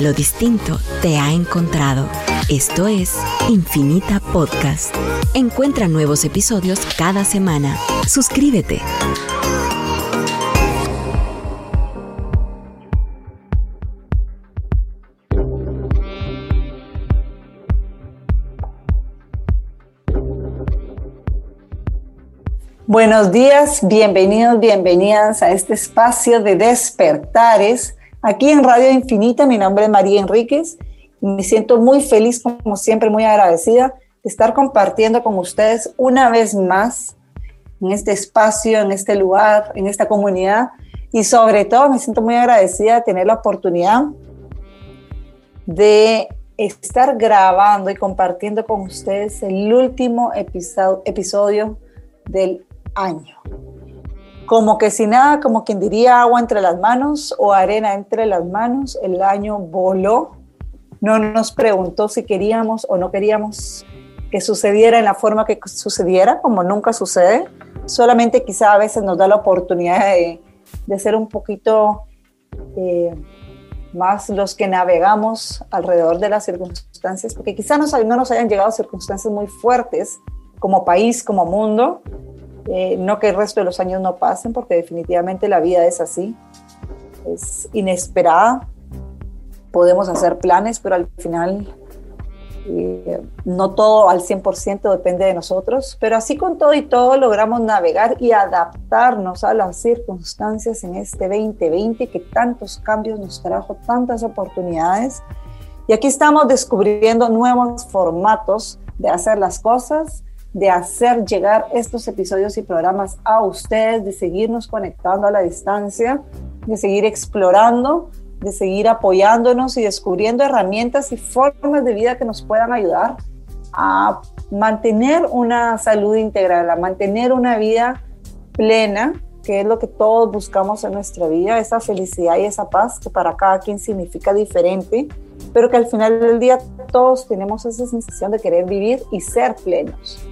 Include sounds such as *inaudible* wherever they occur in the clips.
Lo distinto te ha encontrado. Esto es Infinita Podcast. Encuentra nuevos episodios cada semana. Suscríbete. Buenos días, bienvenidos, bienvenidas a este espacio de despertares aquí en Radio Infinita. Mi nombre es María Enríquez me siento muy feliz, como siempre, muy agradecida de estar compartiendo con ustedes una vez más en este espacio, en este lugar, en esta comunidad y sobre todo me siento muy agradecida de tener la oportunidad de estar grabando y compartiendo con ustedes el último episodio, episodio del año. Como que sin nada, como quien diría agua entre las manos o arena entre las manos, el año voló. No nos preguntó si queríamos o no queríamos que sucediera en la forma que sucediera, como nunca sucede. Solamente quizá a veces nos da la oportunidad de, ser un poquito eh, más los que navegamos alrededor de las circunstancias, porque quizá no nos hayan llegado circunstancias muy fuertes como país, como mundo, eh, no que el resto de los años no pasen, porque definitivamente la vida es así, es inesperada. Podemos hacer planes, pero al final eh, no todo al 100% depende de nosotros, pero así con todo y todo logramos navegar y adaptarnos a las circunstancias en este 2020 que tantos cambios nos trajo, tantas oportunidades. Y aquí estamos descubriendo nuevos formatos de hacer las cosas, de hacer llegar estos episodios y programas a ustedes, de seguirnos conectando a la distancia, de seguir explorando, de seguir apoyándonos y descubriendo herramientas y formas de vida que nos puedan ayudar a mantener una salud integral, a mantener una vida plena, que es lo que todos buscamos en nuestra vida, esa felicidad y esa paz que para cada quien significa diferente, pero que al final del día todos tenemos esa sensación de querer vivir y ser plenos.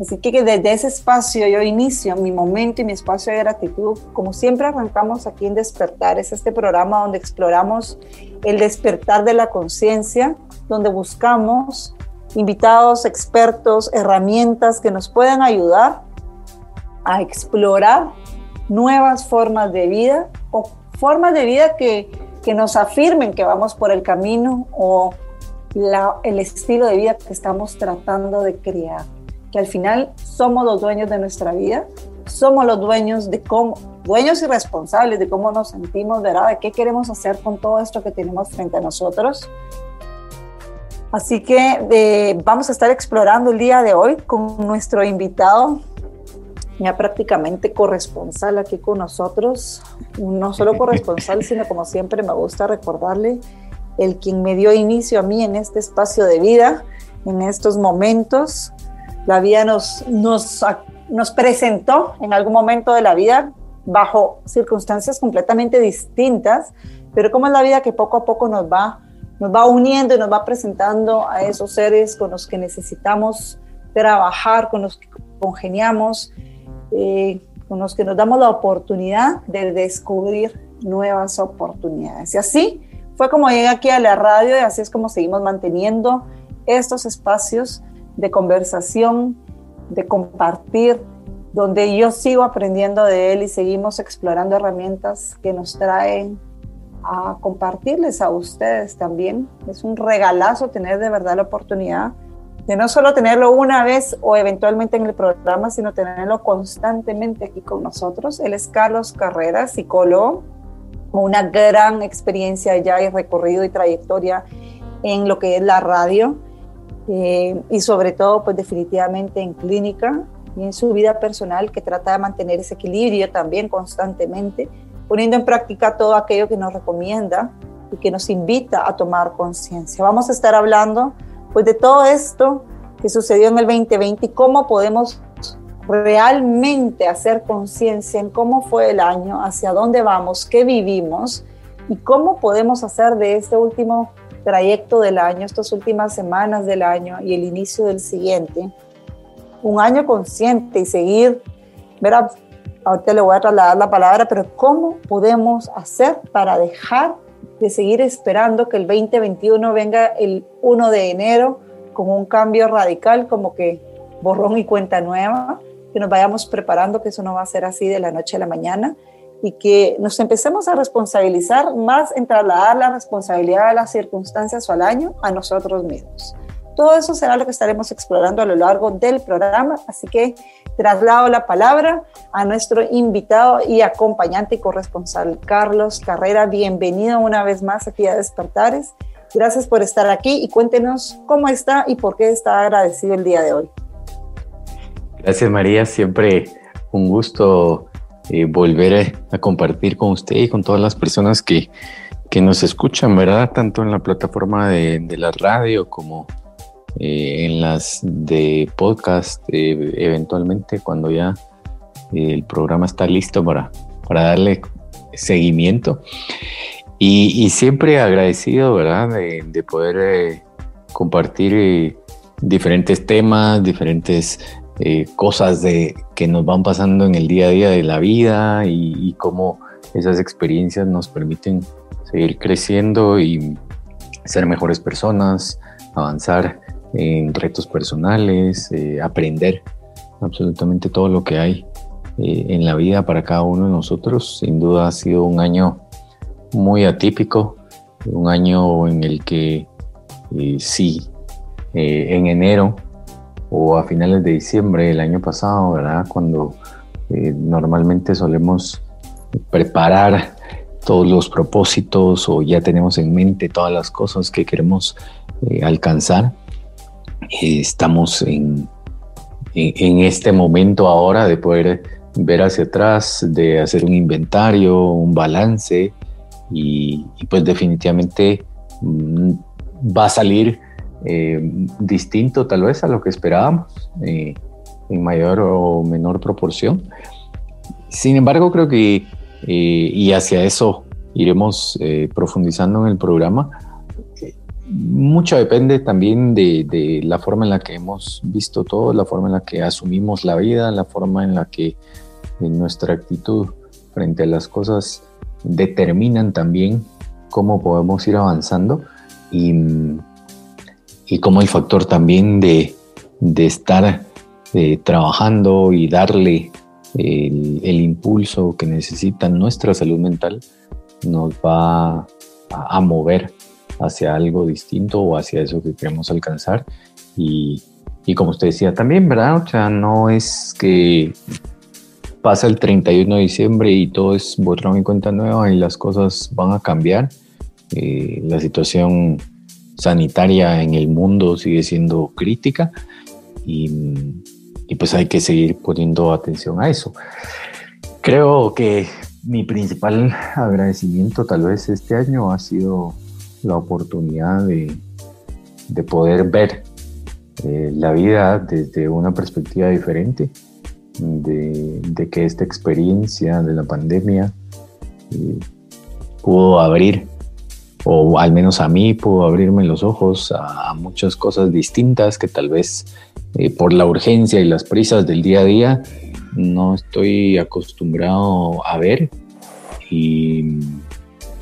Así que desde ese espacio yo inicio mi momento y mi espacio de gratitud. Como siempre arrancamos aquí en Despertar, es este programa donde exploramos el despertar de la conciencia, donde buscamos invitados, expertos, herramientas que nos puedan ayudar a explorar nuevas formas de vida o formas de vida que, que nos afirmen que vamos por el camino o la, el estilo de vida que estamos tratando de crear que al final somos los dueños de nuestra vida, somos los dueños de cómo, dueños y responsables de cómo nos sentimos, ¿verdad? De qué queremos hacer con todo esto que tenemos frente a nosotros. Así que vamos a estar explorando el día de hoy con nuestro invitado, ya prácticamente corresponsal aquí con nosotros, no solo corresponsal, *laughs* sino como siempre me gusta recordarle, el quien me dio inicio a mí en este espacio de vida, en estos momentos, la vida nos, nos, nos presentó en algún momento de la vida bajo circunstancias completamente distintas, pero como es la vida que poco a poco nos va, nos va uniendo y nos va presentando a esos seres con los que necesitamos trabajar, con los que congeniamos, eh, con los que nos damos la oportunidad de descubrir nuevas oportunidades. Y así fue como llegué aquí a la radio y así es como seguimos manteniendo estos espacios de conversación, de compartir, donde yo sigo aprendiendo de él y seguimos explorando herramientas que nos traen a compartirles a ustedes también. Es un regalazo tener de verdad la oportunidad de no solo tenerlo una vez o eventualmente en el programa, sino tenerlo constantemente aquí con nosotros. Él es Carlos Carrera, psicólogo, con una gran experiencia ya y recorrido y trayectoria en lo que es la radio eh, y sobre todo, pues definitivamente en clínica y en su vida personal, que trata de mantener ese equilibrio también constantemente, poniendo en práctica todo aquello que nos recomienda y que nos invita a tomar conciencia. Vamos a estar hablando pues de todo esto que sucedió en el 2020 y cómo podemos realmente hacer conciencia en cómo fue el año, hacia dónde vamos, qué vivimos y cómo podemos hacer de este último trayecto del año, estas últimas semanas del año y el inicio del siguiente, un año consciente y seguir, verá, ahorita le voy a trasladar la palabra, pero ¿cómo podemos hacer para dejar de seguir esperando que el 2021 venga el 1 de enero con un cambio radical, como que borrón y cuenta nueva, que nos vayamos preparando que eso no va a ser así de la noche a la mañana y que nos empecemos a responsabilizar más en trasladar la responsabilidad de las circunstancias o al año a nosotros mismos. Todo eso será lo que estaremos explorando a lo largo del programa, así que traslado la palabra a nuestro invitado y acompañante y corresponsal Carlos Carrera. Bienvenido una vez más aquí a Despertares. Gracias por estar aquí y cuéntenos cómo está y por qué está agradecido el día de hoy. Gracias María, siempre un gusto eh, volver a, compartir con usted y con todas las personas que, que nos escuchan, ¿verdad? Tanto en la plataforma de, la radio como eh, en las de podcast, eh, eventualmente cuando ya el programa está listo para, para darle seguimiento. Y, siempre agradecido, ¿verdad? De poder compartir diferentes temas, diferentes eh, cosas de, que nos van pasando en el día a día de la vida y, cómo esas experiencias nos permiten seguir creciendo y ser mejores personas, avanzar en retos personales, eh, aprender absolutamente todo lo que hay eh, en la vida para cada uno de nosotros. Sin duda ha sido un año muy atípico, un año en el que sí, en enero o a finales de diciembre del año pasado, ¿verdad? Cuando eh, normalmente solemos preparar todos los propósitos o ya tenemos en mente todas las cosas que queremos eh, alcanzar. Estamos en, en, este momento ahora de poder ver hacia atrás, de hacer un inventario, un balance y, y pues definitivamente mm, va a salir eh, distinto tal vez a lo que esperábamos, eh, en mayor o menor proporción. Sin embargo, creo que, eh, y hacia eso iremos profundizando en el programa, mucho depende también de, de, la forma en la que hemos visto todo, la forma en la que asumimos la vida, la forma en la que nuestra actitud frente a las cosas determinan también cómo podemos ir avanzando. Y, y como el factor también de, estar eh, trabajando y darle el, impulso que necesita nuestra salud mental nos va a, mover hacia algo distinto o hacia eso que queremos alcanzar. Y, como usted decía también, ¿verdad? O sea, no es que pasa el 31 de diciembre y todo es borrón y cuenta nueva y las cosas van a cambiar. Eh, la situación sanitaria en el mundo sigue siendo crítica y, pues hay que seguir poniendo atención a eso. Creo que mi principal agradecimiento tal vez este año ha sido la oportunidad de, poder ver eh, la vida desde una perspectiva diferente, de, que esta experiencia de la pandemia eh, pudo abrir o al menos a mí pudo abrirme los ojos a, muchas cosas distintas que tal vez eh, por la urgencia y las prisas del día a día no estoy acostumbrado a ver y,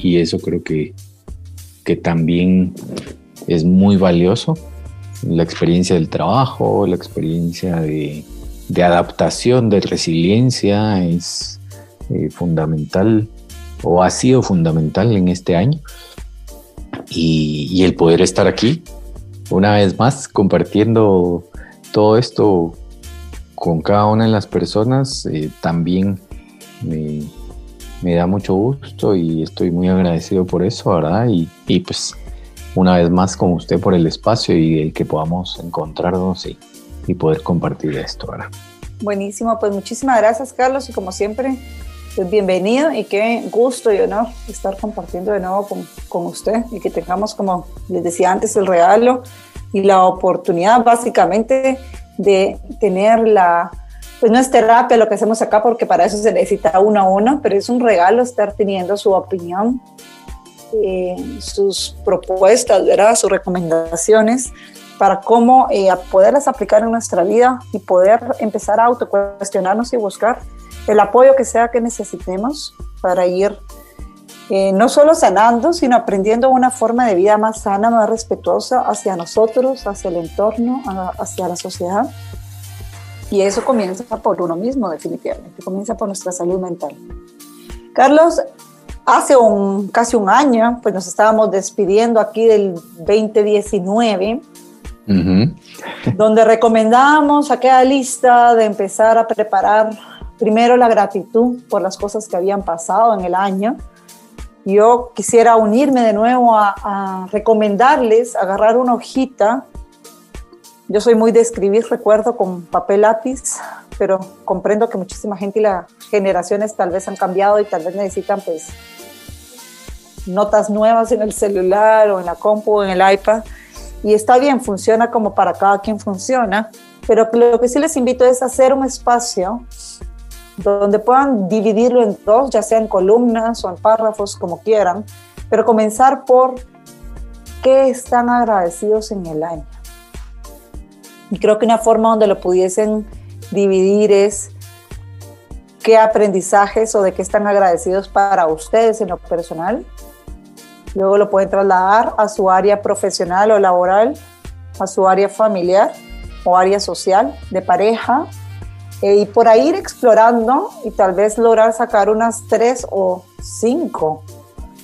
eso creo que, que también es muy valioso. La experiencia del trabajo, la experiencia de, adaptación, de resiliencia es eh, fundamental o ha sido fundamental en este año y, el poder estar aquí una vez más compartiendo todo esto con cada una de las personas eh, también me, da mucho gusto y estoy muy agradecido por eso, ¿verdad? Y, y, pues una vez más con usted por el espacio y el que podamos encontrarnos y, y poder compartir esto, ¿verdad? Buenísimo, pues muchísimas gracias Carlos y como siempre pues bienvenido y qué gusto y honor estar compartiendo de nuevo con, con, usted y que tengamos, como les decía antes, el regalo y la oportunidad básicamente de tener la, pues no es terapia lo que hacemos acá porque para eso se necesita uno a uno, pero es un regalo estar teniendo su opinión, eh, sus propuestas, ¿verdad? sus recomendaciones para cómo eh, poderlas aplicar en nuestra vida y poder empezar a autocuestionarnos y buscar el apoyo que sea que necesitemos para ir eh, no solo sanando, sino aprendiendo una forma de vida más sana, más respetuosa hacia nosotros, hacia el entorno, hacia la sociedad. Y eso comienza por uno mismo, definitivamente, comienza por nuestra salud mental. Carlos, hace un, casi un año, pues nos estábamos despidiendo aquí del 2019, donde recomendábamos aquella lista de empezar a preparar primero la gratitud por las cosas que habían pasado en el año, yo quisiera unirme de nuevo a, recomendarles agarrar una hojita. Yo soy muy de escribir, recuerdo, con papel lápiz, pero comprendo que muchísima gente y las generaciones tal vez han cambiado y tal vez necesitan pues notas nuevas en el celular o en la compu o en el iPad. Y está bien, funciona como para cada quien funciona, pero lo que sí les invito es hacer un espacio donde puedan dividirlo en dos, ya sea en columnas o en párrafos, como quieran, pero comenzar por qué están agradecidos en el año. Y creo que una forma donde lo pudiesen dividir es qué aprendizajes o de qué están agradecidos para ustedes en lo personal. Luego lo pueden trasladar a su área profesional o laboral, a su área familiar o área social, de pareja, eh, y por ahí ir explorando y tal vez lograr sacar unas tres o cinco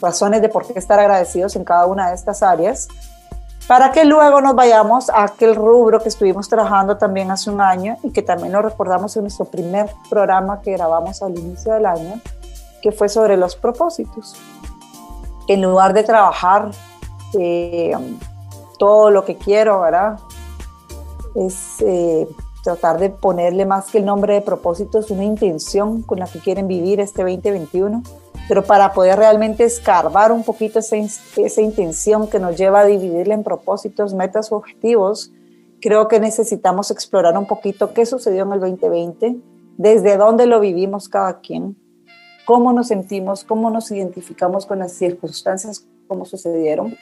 razones de por qué estar agradecidos en cada una de estas áreas, para que luego nos vayamos a aquel rubro que estuvimos trabajando también hace un año y que también lo recordamos en nuestro primer programa que grabamos al inicio del año, que fue sobre los propósitos. En lugar de trabajar eh, todo lo que quiero, ¿verdad? Es eh, tratar de ponerle más que el nombre de propósito, es una intención con la que quieren vivir este 2021, pero para poder realmente escarbar un poquito esa, esa intención que nos lleva a dividirla en propósitos, metas o objetivos, creo que necesitamos explorar un poquito qué sucedió en el 2020, desde dónde lo vivimos cada quien, cómo nos sentimos, cómo nos identificamos con las circunstancias, cómo sucedieron,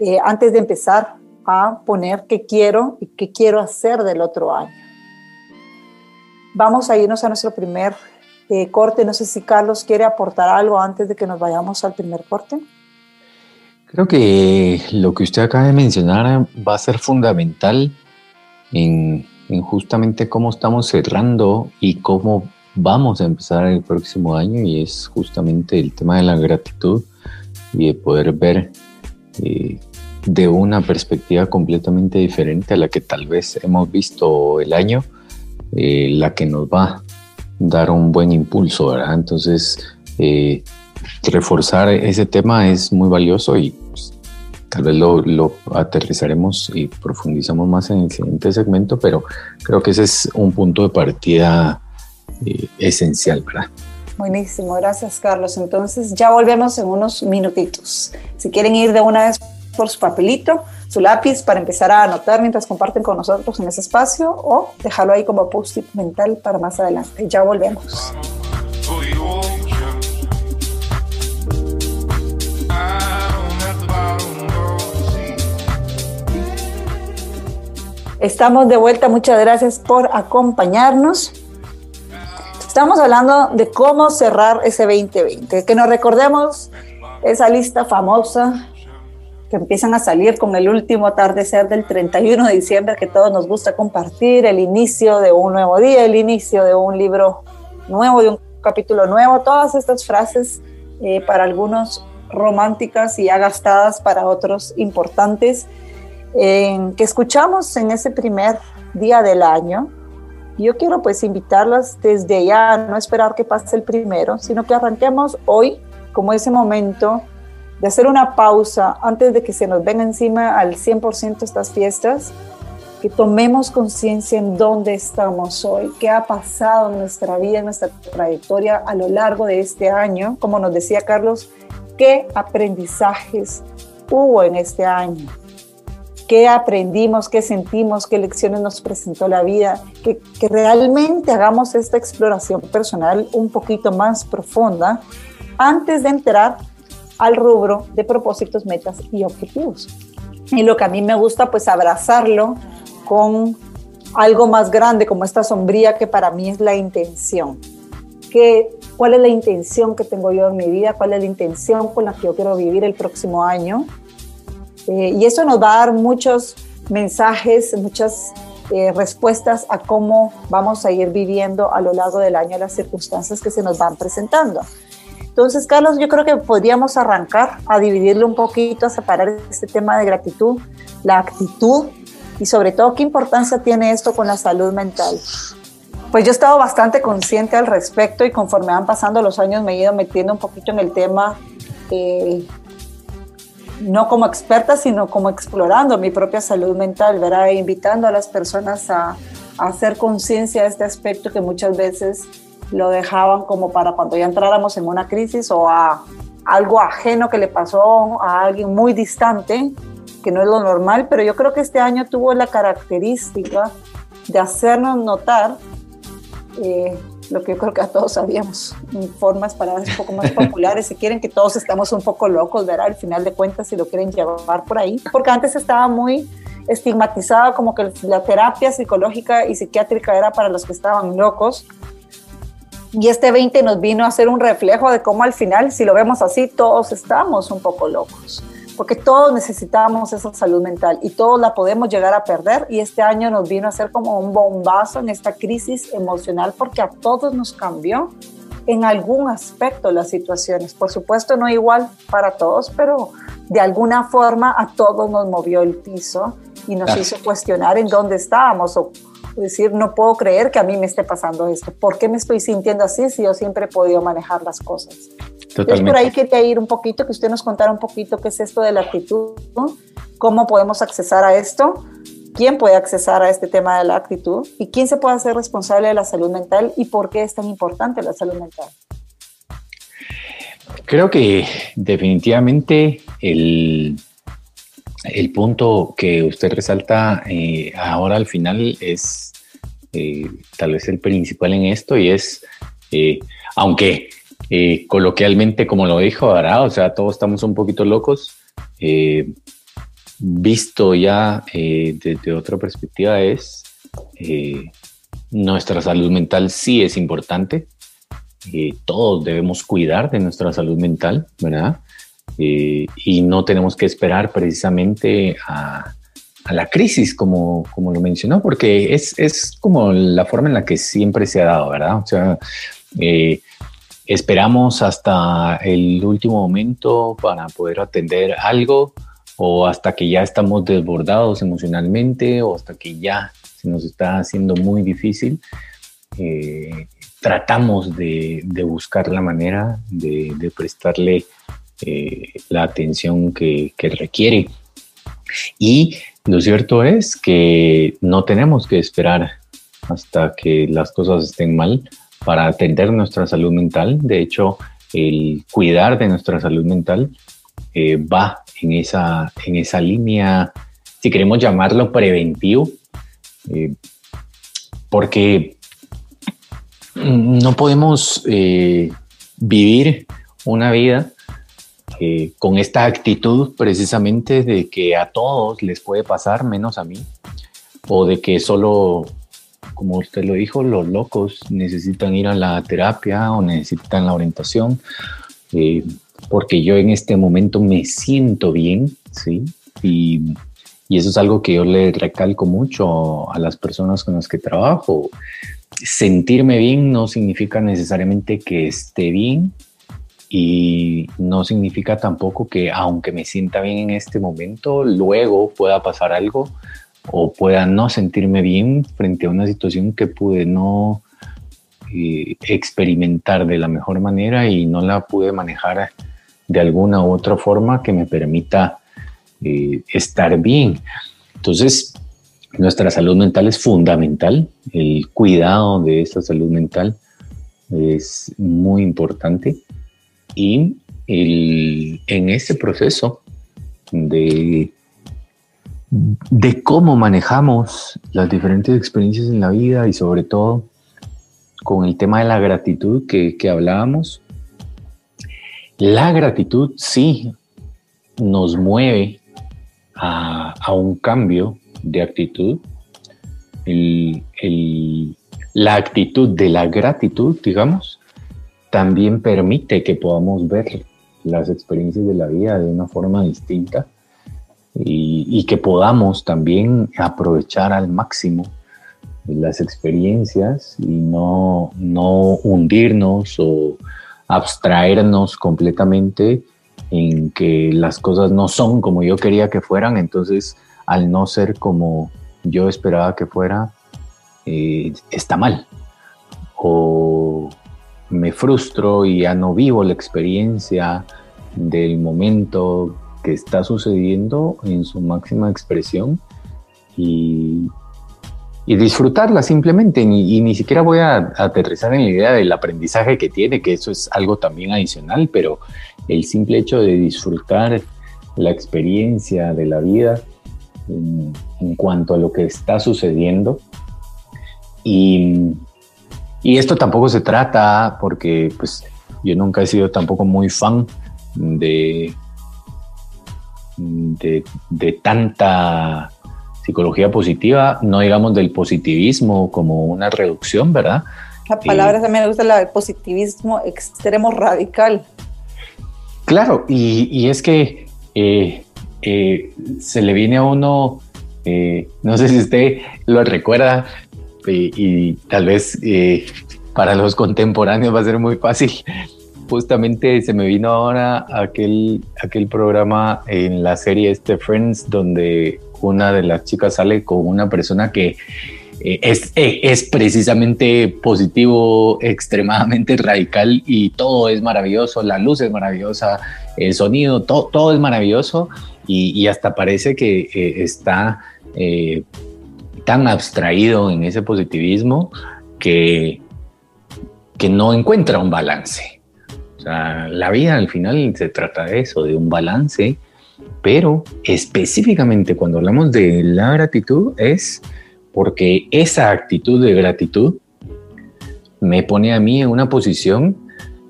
eh, antes de empezar a poner qué quiero y qué quiero hacer del otro año. Vamos a irnos a nuestro primer eh, corte. No sé si Carlos quiere aportar algo antes de que nos vayamos al primer corte. Creo que lo que usted acaba de mencionar va a ser fundamental en, justamente cómo estamos cerrando y cómo vamos a empezar el próximo año y es justamente el tema de la gratitud y de poder ver eh, de una perspectiva completamente diferente a la que tal vez hemos visto el año eh, la que nos va a dar un buen impulso, ¿verdad? Entonces, eh, reforzar ese tema es muy valioso y pues, tal vez lo, aterrizaremos y profundizamos más en el siguiente segmento, pero creo que ese es un punto de partida eh, esencial, ¿verdad? Buenísimo, gracias Carlos. Entonces ya volvemos en unos minutitos. Si quieren ir de una vez por su papelito, su lápiz para empezar a anotar mientras comparten con nosotros en ese espacio o dejarlo ahí como post-it mental para más adelante. Ya volvemos. Estamos de vuelta, muchas gracias por acompañarnos. Estamos hablando de cómo cerrar ese 2020, que nos recordemos esa lista famosa que empiezan a salir con el último atardecer del 31 de diciembre que todos nos gusta compartir, el inicio de un nuevo día, el inicio de un libro nuevo, de un capítulo nuevo, todas estas frases eh, para algunos románticas y ya gastadas para otros importantes que escuchamos en ese primer día del año. Yo quiero pues invitarlas desde ya, no esperar que pase el primero, sino que arranquemos hoy como ese momento de hacer una pausa antes de que se nos venga encima al 100% estas fiestas, que tomemos conciencia en dónde estamos hoy, qué ha pasado en nuestra vida, en nuestra trayectoria a lo largo de este año. Como nos decía Carlos, qué aprendizajes hubo en este año, qué aprendimos, qué sentimos, qué lecciones nos presentó la vida, que, que realmente hagamos esta exploración personal un poquito más profunda antes de entrar al rubro de propósitos, metas y objetivos. Y lo que a mí me gusta, pues abrazarlo con algo más grande, como esta sombría que para mí es la intención. Que cuál es la intención que tengo yo en mi vida, cuál es la intención con la que yo quiero vivir el próximo año. Eh, y eso nos va a dar muchos mensajes, muchas eh, respuestas a cómo vamos a ir viviendo a lo largo del año las circunstancias que se nos van presentando. Entonces, Carlos, yo creo que podríamos arrancar a dividirlo un poquito, a separar este tema de gratitud, la actitud y sobre todo qué importancia tiene esto con la salud mental. Pues yo he estado bastante consciente al respecto y conforme van pasando los años me he ido metiendo un poquito en el tema, eh, no como experta, sino como explorando mi propia salud mental, ¿verdad? E invitando a las personas a, a hacer conciencia de este aspecto que muchas veces lo dejaban como para cuando ya entráramos en una crisis o a algo ajeno que le pasó a alguien muy distante, que no es lo normal, pero yo creo que este año tuvo la característica de hacernos notar eh, lo que yo creo que a todos sabíamos, en formas para un poco más *laughs* populares, si quieren que todos estamos un poco locos, ¿verdad? Al final de cuentas, si lo quieren llevar por ahí, porque antes estaba muy estigmatizado como que la terapia psicológica y psiquiátrica era para los que estaban locos. Y este 20 nos vino a hacer un reflejo de cómo al final, si lo vemos así, todos estamos un poco locos porque todos necesitamos esa salud mental y todos la podemos llegar a perder y este año nos vino a ser como un bombazo en esta crisis emocional porque a todos nos cambió en algún aspecto las situaciones. Por supuesto no igual para todos, pero de alguna forma a todos nos movió el piso y nos hizo cuestionar en dónde estábamos o decir, no puedo creer que a mí me esté pasando esto. ¿Por qué me estoy sintiendo así si yo siempre he podido manejar las cosas? Entonces por ahí quería ir un poquito, que usted nos contara un poquito qué es esto de la actitud, cómo podemos accesar a esto, quién puede accesar a este tema de la actitud y quién se puede hacer responsable de la salud mental y por qué es tan importante la salud mental. Creo que definitivamente el, el punto que usted resalta eh, ahora al final es eh, tal vez el principal en esto y es, eh, aunque eh, coloquialmente, como lo dijo, ¿verdad? O sea, todos estamos un poquito locos. Visto ya desde otra perspectiva es nuestra salud mental sí es importante. todos debemos cuidar de nuestra salud mental, ¿verdad? y no tenemos que esperar precisamente a, a la crisis, como, como lo mencionó, porque es, es, como la forma en la que siempre se ha dado, ¿verdad? O sea, eh, esperamos hasta el último momento para poder atender algo o hasta que ya estamos desbordados emocionalmente o hasta que ya se nos está haciendo muy difícil. Eh, tratamos de, buscar la manera de, prestarle eh, la atención que requiere. Y lo cierto es que no tenemos que esperar hasta que las cosas estén mal para atender nuestra salud mental. De hecho, el cuidar de nuestra salud mental eh, va en esa, en esa línea, si queremos llamarlo preventivo, eh, porque no podemos eh, vivir una vida con esta actitud precisamente de que a todos les puede pasar, menos a mí, o de que solo como usted lo dijo, los locos necesitan ir a la terapia o necesitan la orientación, eh, porque yo en este momento me siento bien, ¿sí? Y, y, eso es algo que yo le recalco mucho a las personas con las que trabajo. Sentirme bien no significa necesariamente que esté bien y no significa tampoco que aunque me sienta bien en este momento, luego pueda pasar algo o pueda no sentirme bien frente a una situación que pude no eh, experimentar de la mejor manera y no la pude manejar de alguna u otra forma que me permita eh, estar bien. Entonces, nuestra salud mental es fundamental, el cuidado de esta salud mental es muy importante y en ese proceso de de cómo manejamos las diferentes experiencias en la vida y sobre todo con el tema de la gratitud que, hablábamos. La gratitud sí nos mueve a, un cambio de actitud. la actitud de la gratitud, digamos, también permite que podamos ver las experiencias de la vida de una forma distinta y, que podamos también aprovechar al máximo las experiencias y no, no hundirnos o abstraernos completamente en que las cosas no son como yo quería que fueran, entonces al no ser como yo esperaba que fuera, eh, está mal. O me frustro y ya no vivo la experiencia del momento que está sucediendo en su máxima expresión y, disfrutarla simplemente. Y, ni siquiera voy a, aterrizar en la idea del aprendizaje que tiene, que eso es algo también adicional, pero el simple hecho de disfrutar la experiencia de la vida en, en cuanto a lo que está sucediendo. Y, y esto tampoco se trata, porque pues yo nunca he sido tampoco muy fan de, de, tanta psicología positiva, no digamos del positivismo como una reducción, ¿verdad? La palabra también me gusta, la del positivismo extremo radical. Claro, y, es que eh, eh, se le viene a uno, eh, no sé si usted lo recuerda, y, tal vez para los contemporáneos va a ser muy fácil, justamente se me vino ahora aquel, aquel programa en la serie este Friends donde una de las chicas sale con una persona que eh, es, eh, es, precisamente positivo, extremadamente radical y todo es maravilloso, la luz es maravillosa, el sonido, todo, todo es maravilloso y, hasta parece que eh, está tan abstraído en ese positivismo que, que no encuentra un balance. La vida al final se trata de eso, de un balance, pero específicamente cuando hablamos de la gratitud es porque esa actitud de gratitud me pone a mí en una posición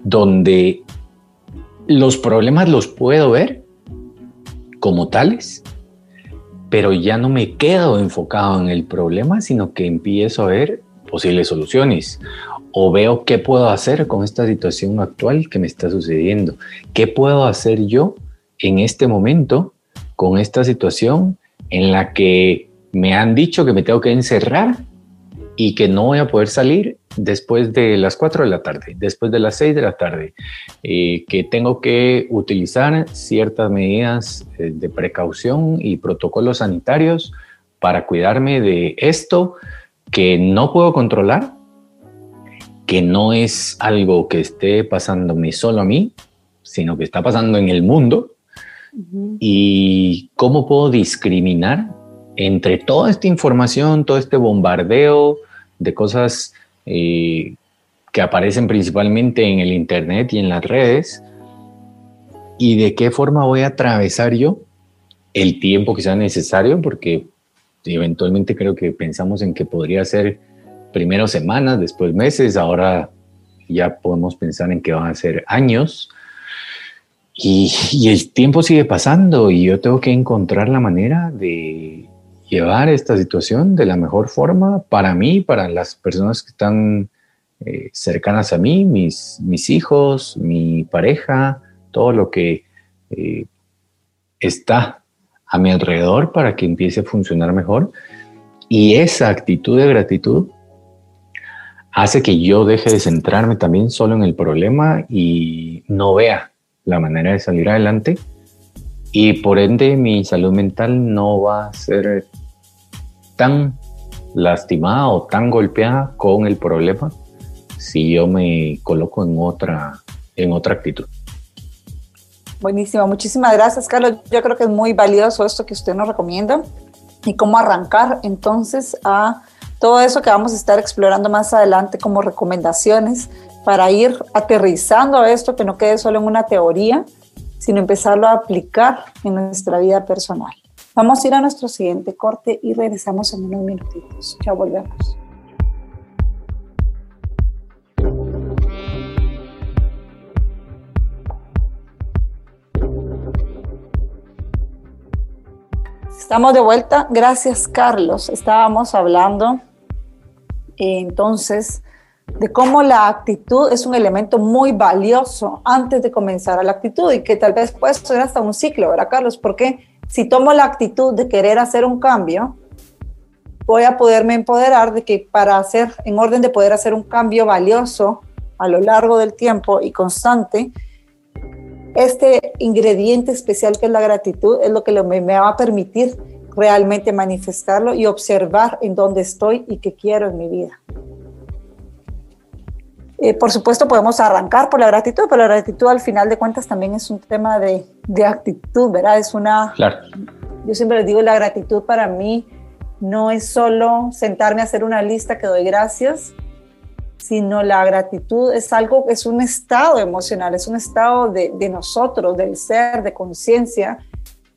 donde los problemas los puedo ver como tales, pero ya no me quedo enfocado en el problema, sino que empiezo a ver posibles soluciones o veo qué puedo hacer con esta situación actual que me está sucediendo. ¿Qué puedo hacer yo en este momento con esta situación en la que me han dicho que me tengo que encerrar y que no voy a poder salir después de las 4 de la tarde, después de las 6 de la tarde, eh, que tengo que utilizar ciertas medidas eh, de precaución y protocolos sanitarios para cuidarme de esto que no puedo controlar, que no es algo que esté pasándome solo a mí, sino que está pasando en el mundo. Y cómo puedo discriminar entre toda esta información, todo este bombardeo de cosas eh, que aparecen principalmente en el Internet y en las redes, y de qué forma voy a atravesar yo el tiempo que sea necesario, porque eventualmente creo que pensamos en que podría ser primero semanas, después meses, ahora ya podemos pensar en que van a ser años. Y, el tiempo sigue pasando y yo tengo que encontrar la manera de llevar esta situación de la mejor forma para mí, para las personas que están eh, cercanas a mí, mis, mis hijos, mi pareja, todo lo que eh, está a mi alrededor para que empiece a funcionar mejor. Y esa actitud de gratitud hace que yo deje de centrarme también solo en el problema y no vea la manera de salir adelante. Y por ende mi salud mental no va a ser tan lastimada o tan golpeada con el problema si yo me coloco en otra, en otra actitud. Buenísimo, muchísimas gracias, Carlos. Yo creo que es muy valioso esto que usted nos recomienda y cómo arrancar entonces a todo eso que vamos a estar explorando más adelante como recomendaciones para ir aterrizando esto, que no quede solo en una teoría, sino empezarlo a aplicar en nuestra vida personal. Vamos a ir a nuestro siguiente corte y regresamos en unos minutitos. Ya volvemos. Estamos de vuelta. Gracias, Carlos. Estábamos hablando eh, entonces de cómo la actitud es un elemento muy valioso antes de comenzar a la actitud y que tal vez puede ser hasta un ciclo, ¿verdad, Carlos? Porque si tomo la actitud de querer hacer un cambio, voy a poderme empoderar de que para hacer, en orden de poder hacer un cambio valioso a lo largo del tiempo y constante, este ingrediente especial que es la gratitud es lo que me, va a permitir realmente manifestarlo y observar en dónde estoy y qué quiero en mi vida. Eh, por supuesto, podemos arrancar por la gratitud, pero la gratitud al final de cuentas también es un tema de, de actitud, ¿verdad? Es una... Claro. Yo siempre les digo, la gratitud para mí no es solo sentarme a hacer una lista que doy gracias, sino la gratitud es algo, es un estado emocional, es un estado de, de nosotros, del ser, de conciencia,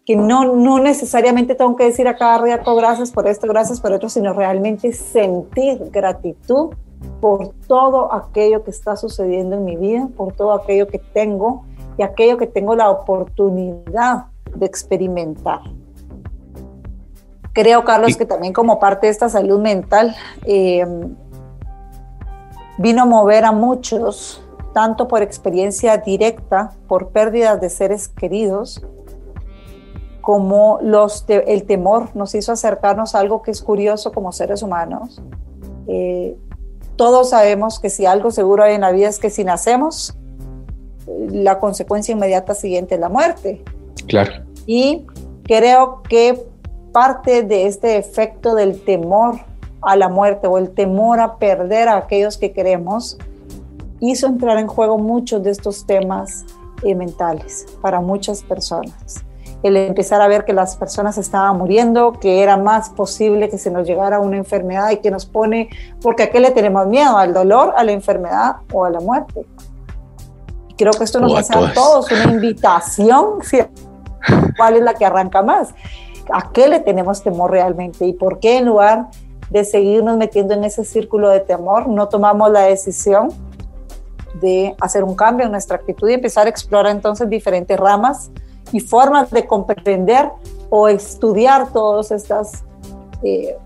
que no, no necesariamente tengo que decir a cada rato gracias por esto, gracias por otro, sino realmente sentir gratitud por todo aquello que está sucediendo en mi vida, por todo aquello que tengo y aquello que tengo la oportunidad de experimentar. Creo, Carlos, que también como parte de esta salud mental eh, vino a mover a muchos, tanto por experiencia directa, por pérdidas de seres queridos, como los el temor nos hizo acercarnos a algo que es curioso como seres humanos. Eh, todos sabemos que si algo seguro hay en la vida es que si nacemos, la consecuencia inmediata siguiente es la muerte. Claro. Y creo que parte de este efecto del temor a la muerte o el temor a perder a aquellos que queremos hizo entrar en juego muchos de estos temas eh, mentales para muchas personas el empezar a ver que las personas estaban muriendo, que era más posible que se nos llegara una enfermedad y que nos pone, porque a qué le tenemos miedo, al dolor, a la enfermedad o a la muerte. creo que esto nos hace a todos una invitación, *laughs* ¿cuál es la que arranca más? ¿A qué le tenemos temor realmente? ¿Y por qué en lugar de seguirnos metiendo en ese círculo de temor, no tomamos la decisión de hacer un cambio en nuestra actitud y empezar a explorar entonces diferentes ramas y formas de comprender o estudiar todos estos eh,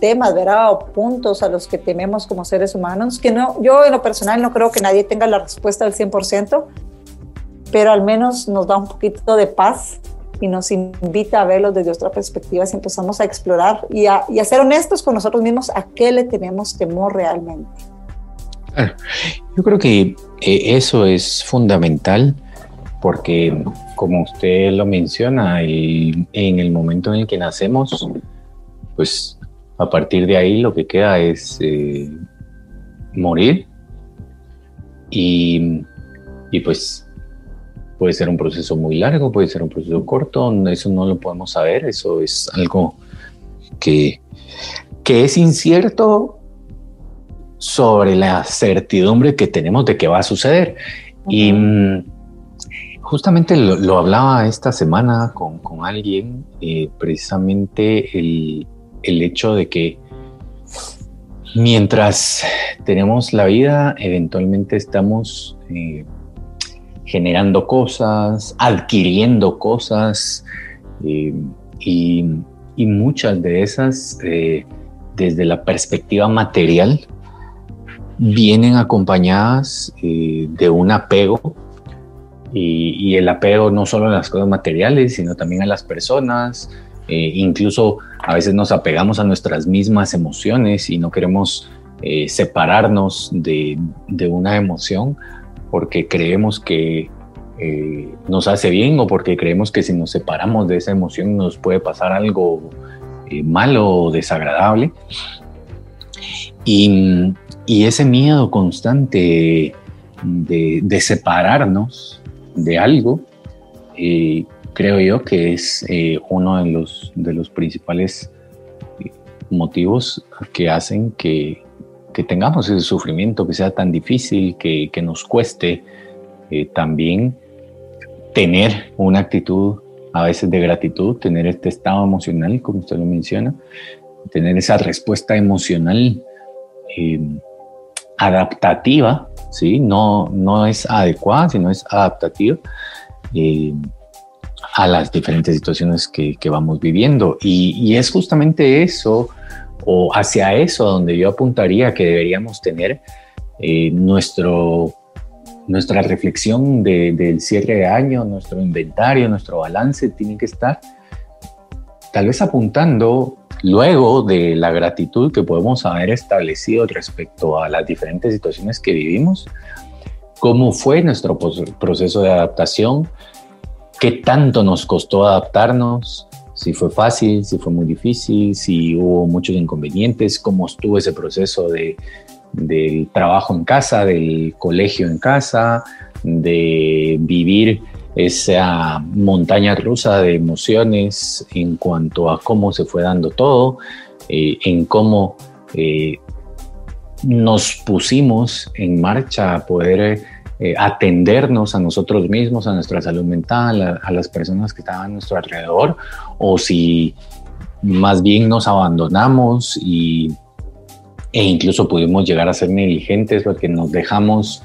temas, ¿verdad? O puntos a los que tememos como seres humanos, que no, yo en lo personal no creo que nadie tenga la respuesta del 100%, pero al menos nos da un poquito de paz y nos invita a verlos desde otra perspectiva si empezamos a explorar y a, y a ser honestos con nosotros mismos a qué le tenemos temor realmente. Yo creo que eh, eso es fundamental porque como usted lo menciona, en el momento en el que nacemos, pues a partir de ahí lo que queda es eh, morir y, y, pues puede ser un proceso muy largo, puede ser un proceso corto, eso no lo podemos saber, eso es algo que, que es incierto sobre la certidumbre que tenemos de que va a suceder. Y Justamente lo, hablaba esta semana con, alguien, eh, precisamente el, hecho de que mientras tenemos la vida, eventualmente estamos eh, generando cosas, adquiriendo cosas, eh, y, muchas de esas, desde la perspectiva material, vienen acompañadas de un apego y, el apego no solo a las cosas materiales, sino también a las personas. Eh, incluso a veces nos apegamos a nuestras mismas emociones y no queremos eh, separarnos de, de, una emoción porque creemos que eh, nos hace bien o porque creemos que si nos separamos de esa emoción nos puede pasar algo malo o desagradable. Y, y, ese miedo constante de, de separarnos de algo, eh, creo yo que es eh, uno de los, de los principales eh, motivos que hacen que, tengamos ese sufrimiento, que sea tan difícil, que, nos cueste también tener una actitud a veces de gratitud, tener este estado emocional, como usted lo menciona, tener esa respuesta emocional adaptativa ¿sí? No, no es adecuada, sino es adaptativa eh, a las diferentes situaciones que, vamos viviendo. Y, es justamente eso o hacia eso donde yo apuntaría que deberíamos tener eh, nuestro, nuestra reflexión del cierre de año, nuestro inventario, nuestro balance tiene que estar tal vez apuntando luego de la gratitud que podemos haber establecido respecto a las diferentes situaciones que vivimos, cómo fue nuestro proceso de adaptación, qué tanto nos costó adaptarnos, si fue fácil, si fue muy difícil, si hubo muchos inconvenientes, cómo estuvo ese proceso de, del trabajo en casa, del colegio en casa, de vivir esa montaña rusa de emociones en cuanto a cómo se fue dando todo, eh, en cómo eh, nos pusimos en marcha a poder eh, atendernos a nosotros mismos, a nuestra salud mental, a, las personas que estaban a nuestro alrededor, o si más bien nos abandonamos y, e incluso pudimos llegar a ser negligentes porque nos dejamos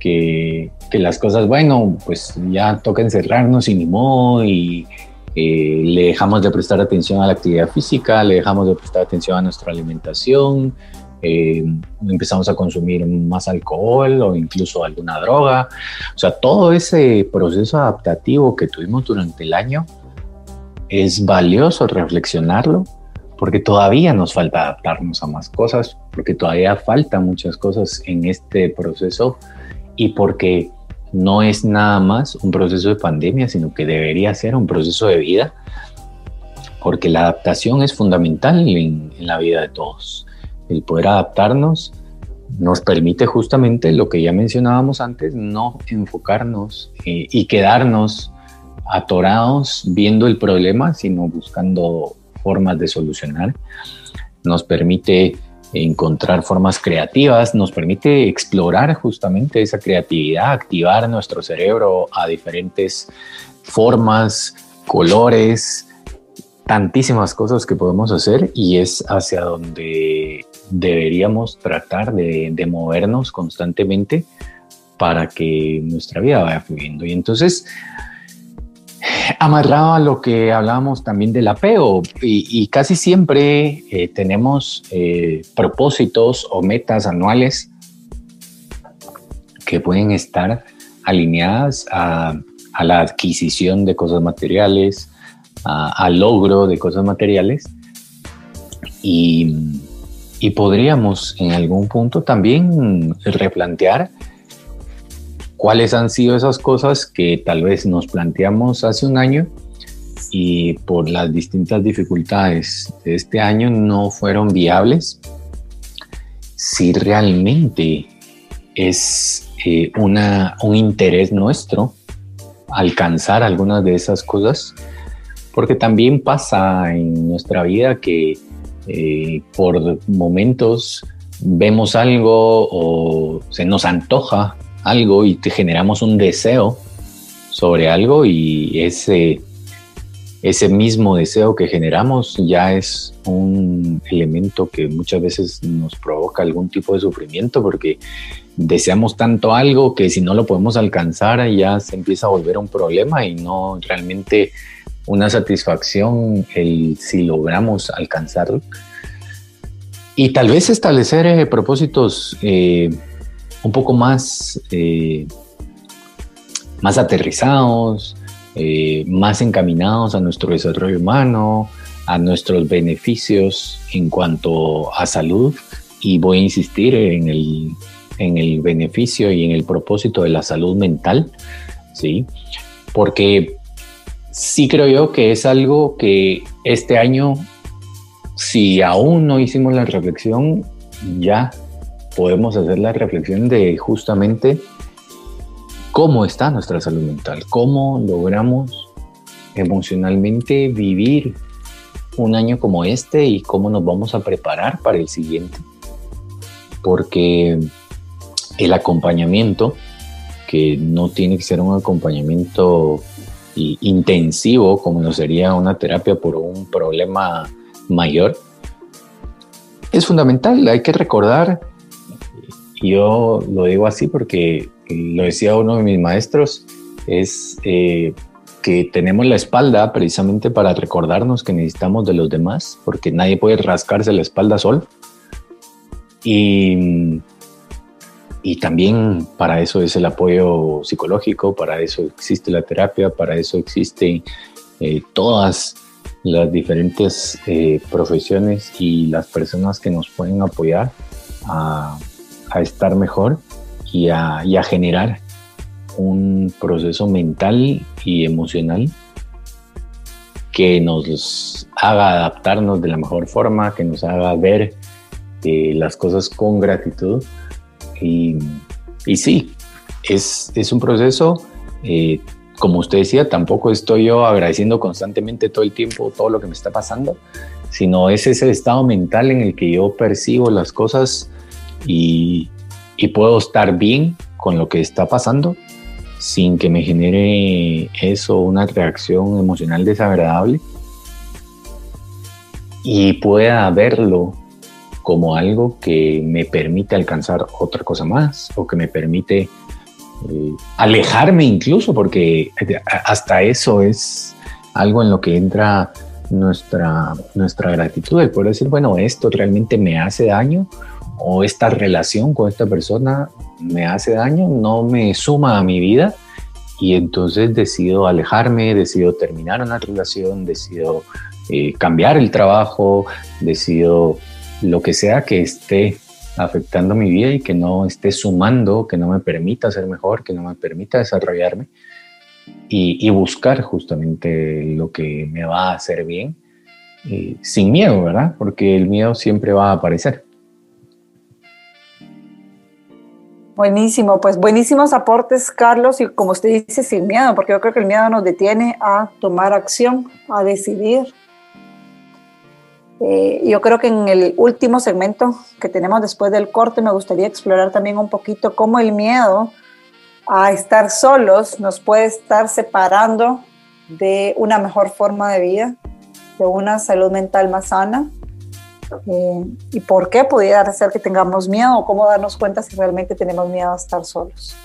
que, las cosas, bueno, pues ya toca encerrarnos y ni modo y eh, le dejamos de prestar atención a la actividad física, le dejamos de prestar atención a nuestra alimentación, eh, empezamos a consumir más alcohol o incluso alguna droga. O sea, todo ese proceso adaptativo que tuvimos durante el año es valioso reflexionarlo porque todavía nos falta adaptarnos a más cosas, porque todavía faltan muchas cosas en este proceso y porque no es nada más un proceso de pandemia, sino que debería ser un proceso de vida, porque la adaptación es fundamental en, la vida de todos. El poder adaptarnos nos permite justamente lo que ya mencionábamos antes, no enfocarnos eh, y quedarnos atorados viendo el problema, sino buscando formas de solucionar. Nos permite encontrar formas creativas, nos permite explorar justamente esa creatividad, activar nuestro cerebro a diferentes formas, colores, tantísimas cosas que podemos hacer y es hacia donde deberíamos tratar de, movernos constantemente para que nuestra vida vaya fluyendo. Y entonces, amarrado a lo que hablábamos también del apego y, casi siempre eh, tenemos eh, propósitos o metas anuales que pueden estar alineadas a, la adquisición de cosas materiales, al logro de cosas materiales. Y, y podríamos en algún punto también replantear cuáles han sido esas cosas que tal vez nos planteamos hace un año y por las distintas dificultades de este año no fueron viables. Si realmente es eh, un interés nuestro alcanzar algunas de esas cosas, porque también pasa en nuestra vida que eh, por momentos vemos algo o se nos antoja algo y te generamos un deseo sobre algo y ese, ese mismo deseo que generamos ya es un elemento que muchas veces nos provoca algún tipo de sufrimiento porque deseamos tanto algo que si no lo podemos alcanzar ya se empieza a volver un problema y no realmente una satisfacción el si logramos alcanzarlo. Y tal vez establecer eh, propósitos eh, un poco más, eh, más aterrizados, eh, más encaminados a nuestro desarrollo humano, a nuestros beneficios en cuanto a salud. Y voy a insistir en el, en el beneficio y en el propósito de la salud mental, ¿sí? Porque sí creo yo que es algo que este año, si aún no hicimos la reflexión, ya podemos hacer la reflexión de justamente cómo está nuestra salud mental, cómo logramos emocionalmente vivir un año como este y cómo nos vamos a preparar para el siguiente. Porque el acompañamiento, que no tiene que ser un acompañamiento intensivo como lo sería una terapia por un problema mayor, es fundamental. Hay que recordar yo lo digo así porque lo decía uno de mis maestros, es eh, que tenemos la espalda precisamente para recordarnos que necesitamos de los demás, porque nadie puede rascarse la espalda solo. Y, y también para eso es el apoyo psicológico, para eso existe la terapia, para eso existen eh, todas las diferentes eh, profesiones y las personas que nos pueden apoyar a, a estar mejor y a, y a generar un proceso mental y emocional que nos haga adaptarnos de la mejor forma, que nos haga ver eh, las cosas con gratitud. Y, y sí, es, es, un proceso, eh, como usted decía, tampoco estoy yo agradeciendo constantemente todo el tiempo todo lo que me está pasando, sino es ese estado mental en el que yo percibo las cosas y, puedo estar bien con lo que está pasando sin que me genere eso una reacción emocional desagradable. Y pueda verlo como algo que me permite alcanzar otra cosa más o que me permite eh, alejarme incluso, porque hasta eso es algo en lo que entra nuestra, nuestra gratitud, el poder decir, bueno, esto realmente me hace daño o esta relación con esta persona me hace daño, no me suma a mi vida y entonces decido alejarme, decido terminar una relación, decido eh, cambiar el trabajo, decido lo que sea que esté afectando mi vida y que no esté sumando, que no me permita ser mejor, que no me permita desarrollarme y, buscar justamente lo que me va a hacer bien eh, sin miedo, ¿verdad? Porque el miedo siempre va a aparecer. Buenísimo, pues buenísimos aportes, Carlos, y como usted dice, sin miedo, porque yo creo que el miedo nos detiene a tomar acción, a decidir. Eh, yo creo que en el último segmento que tenemos después del corte me gustaría explorar también un poquito cómo el miedo a estar solos nos puede estar separando de una mejor forma de vida, de una salud mental más sana eh, y por qué pudiera ser que tengamos miedo o cómo darnos cuenta si realmente tenemos miedo a estar solos.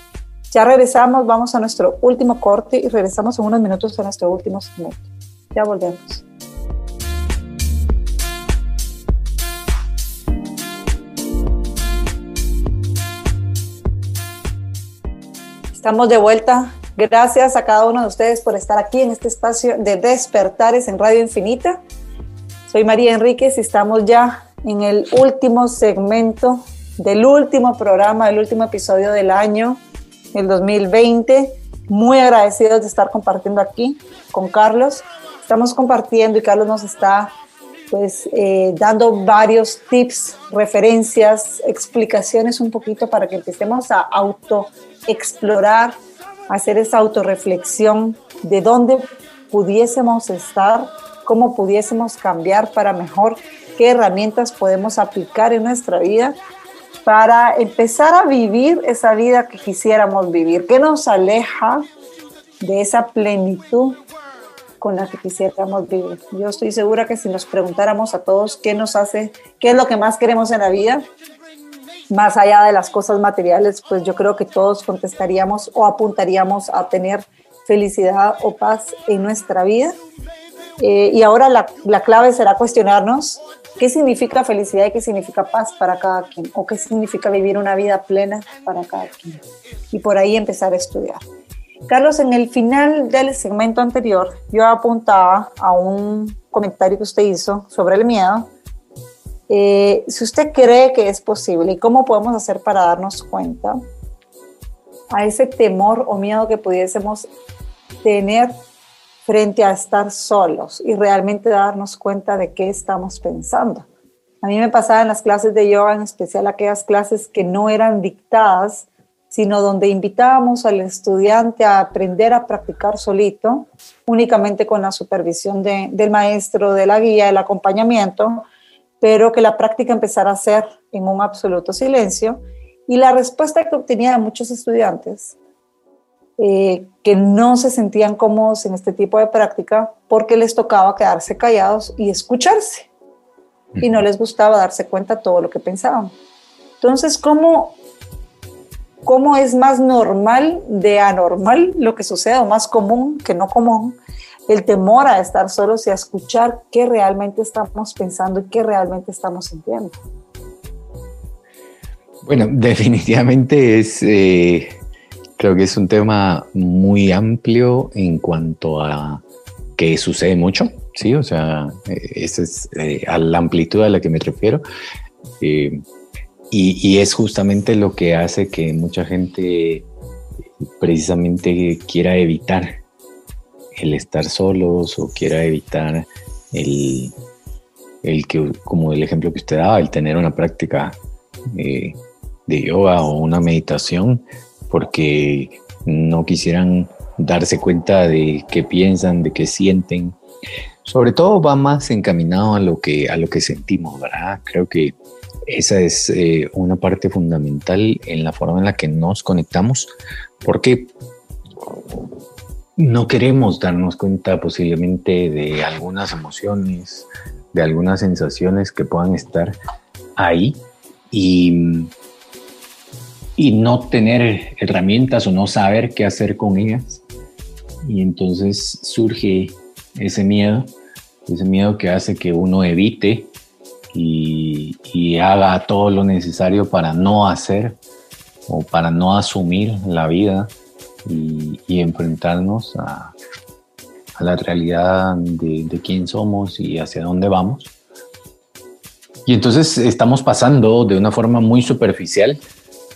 Ya regresamos, vamos a nuestro último corte y regresamos en unos minutos a nuestro último segmento. Ya volvemos. Estamos de vuelta. Gracias a cada uno de ustedes por estar aquí en este espacio de Despertares en Radio Infinita. Soy María Enríquez y estamos ya en el último segmento del último programa, del último episodio del año, el 2020. Muy agradecidos de estar compartiendo aquí con Carlos. Estamos compartiendo y Carlos nos está pues eh, dando varios tips, referencias, explicaciones un poquito para que empecemos a autoexplorar, a hacer esa autorreflexión de dónde pudiésemos estar cómo pudiésemos cambiar para mejor, qué herramientas podemos aplicar en nuestra vida para empezar a vivir esa vida que quisiéramos vivir, qué nos aleja de esa plenitud con la que quisiéramos vivir. Yo estoy segura que si nos preguntáramos a todos qué nos hace, qué es lo que más queremos en la vida, más allá de las cosas materiales, pues yo creo que todos contestaríamos o apuntaríamos a tener felicidad o paz en nuestra vida eh, y ahora la, la, clave será cuestionarnos qué significa felicidad y qué significa paz para cada quien, o qué significa vivir una vida plena para cada quien. Y por ahí empezar a estudiar. Carlos, en el final del segmento anterior, yo apuntaba a un comentario que usted hizo sobre el miedo. Eh, si usted cree que es posible y cómo podemos hacer para darnos cuenta a ese temor o miedo que pudiésemos tener frente a estar solos y realmente darnos cuenta de qué estamos pensando. A mí me pasaba en las clases de yoga, en especial aquellas clases que no eran dictadas, sino donde invitábamos al estudiante a aprender a practicar solito, únicamente con la supervisión del maestro, de la guía, el acompañamiento, pero que la práctica empezara a ser en un absoluto silencio. Y la respuesta que obtenía de muchos estudiantes eh, que no se sentían cómodos en este tipo de práctica porque les tocaba quedarse callados y escucharse. Y no les gustaba darse cuenta todo lo que pensaban. Entonces, ¿cómo cómo es más normal de anormal lo que sucede, o más común que no común, el temor a estar solos y a escuchar qué realmente estamos pensando y qué realmente estamos sintiendo. Bueno, *laughs* definitivamente es, eh, creo que es un tema muy amplio en cuanto a que sucede mucho, ¿sí? O sea, esa es eh, a la amplitud a la que me refiero. Eh, y, es justamente lo que hace que mucha gente precisamente quiera evitar el estar solos o quiera evitar el, el que, como el ejemplo que usted daba, el tener una práctica eh, de yoga o una meditación, porque no quisieran darse cuenta de qué piensan, de qué sienten. Sobre todo va más encaminado a lo que, a lo que sentimos, ¿verdad? Creo que esa es eh, una parte fundamental en la forma en la que nos conectamos, porque no queremos darnos cuenta posiblemente de algunas emociones, de algunas sensaciones que puedan estar ahí y, y no tener herramientas o no saber qué hacer con ellas. Y entonces surge ese miedo, ese miedo que hace que uno evite y, haga todo lo necesario para no hacer o para no asumir la vida y, enfrentarnos a, la realidad de, quién somos y hacia dónde vamos. Y entonces estamos pasando de una forma muy superficial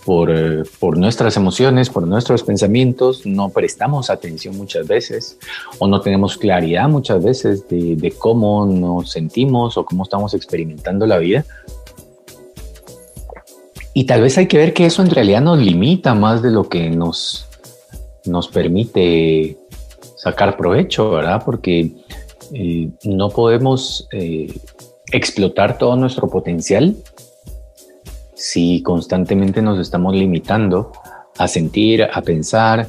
eh, por, nuestras emociones, por nuestros pensamientos, no prestamos atención muchas veces o no tenemos claridad muchas veces de, cómo nos sentimos o cómo estamos experimentando la vida. Y tal vez hay que ver que eso en realidad nos limita más de lo que nos, nos permite sacar provecho, ¿verdad? Porque eh, no podemos eh, explotar todo nuestro potencial si constantemente nos estamos limitando a sentir, a pensar,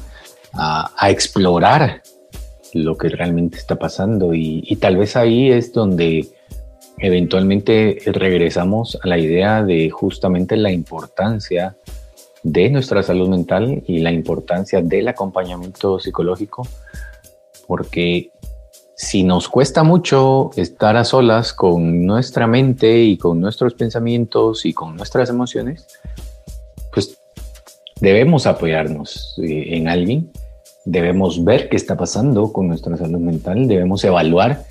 a, explorar lo que realmente está pasando. Y, tal vez ahí es donde eventualmente regresamos a la idea de justamente la importancia de nuestra salud mental y la importancia del acompañamiento psicológico, porque si nos cuesta mucho estar a solas con nuestra mente y con nuestros pensamientos y con nuestras emociones, pues debemos apoyarnos eh, en alguien, debemos ver qué está pasando con nuestra salud mental, debemos evaluar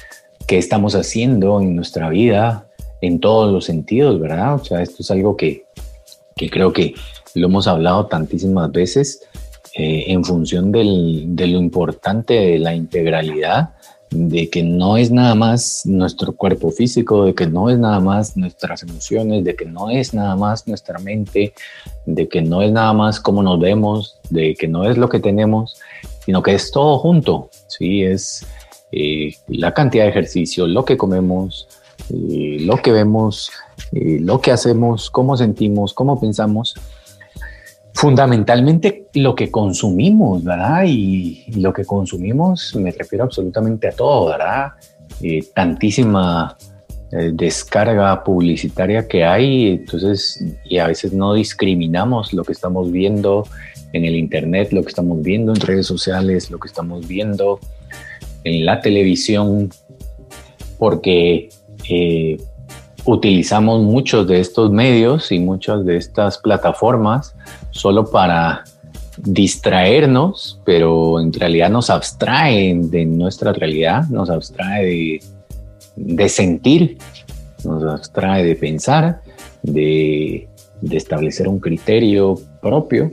qué estamos haciendo en nuestra vida en todos los sentidos, ¿verdad? O sea, esto es algo que, creo que lo hemos hablado tantísimas veces eh, en función de lo importante de la integralidad de que no es nada más nuestro cuerpo físico, de que no es nada más nuestras emociones, de que no es nada más nuestra mente, de que no es nada más cómo nos vemos, de que no es lo que tenemos, sino que es todo junto, ¿sí? Es eh, la cantidad de ejercicio, lo que comemos, eh, lo que vemos, eh, lo que hacemos, cómo sentimos, cómo pensamos fundamentalmente lo que consumimos, ¿verdad? Y, lo que consumimos me refiero absolutamente a todo, ¿verdad? Eh, tantísima eh, descarga publicitaria que hay, entonces, y a veces no discriminamos lo que estamos viendo en el Internet, lo que estamos viendo en redes sociales, lo que estamos viendo en la televisión, porque eh, utilizamos muchos de estos medios y muchas de estas plataformas solo para distraernos, pero en realidad nos abstraen de nuestra realidad, nos abstrae de, sentir, nos abstrae de pensar, de, establecer un criterio propio.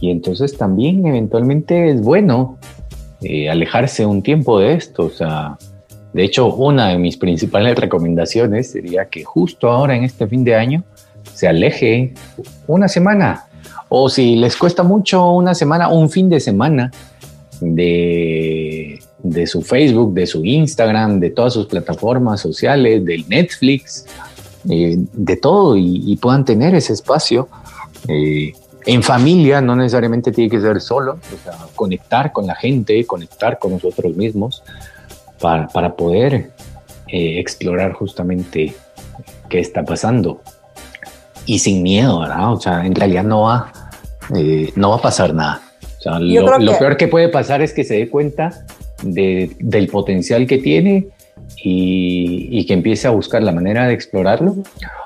Y entonces también eventualmente es bueno eh, alejarse un tiempo de esto, o sea, de hecho, una de mis principales *laughs* recomendaciones sería que justo ahora en este fin de año se aleje una semana o si les cuesta mucho una semana, un fin de semana de, su Facebook, de su Instagram, de todas sus plataformas sociales, del Netflix, eh, de todo y, puedan tener ese espacio. Eh, en familia, no necesariamente tiene que ser solo, o sea, conectar con la gente, conectar con nosotros mismos, para, poder eh, explorar justamente qué está pasando. Y sin miedo, ¿verdad? O sea, en realidad no va eh, no va a pasar nada. lo, peor que puede pasar es que se dé cuenta del potencial que tiene y, que empiece a buscar la manera de explorarlo,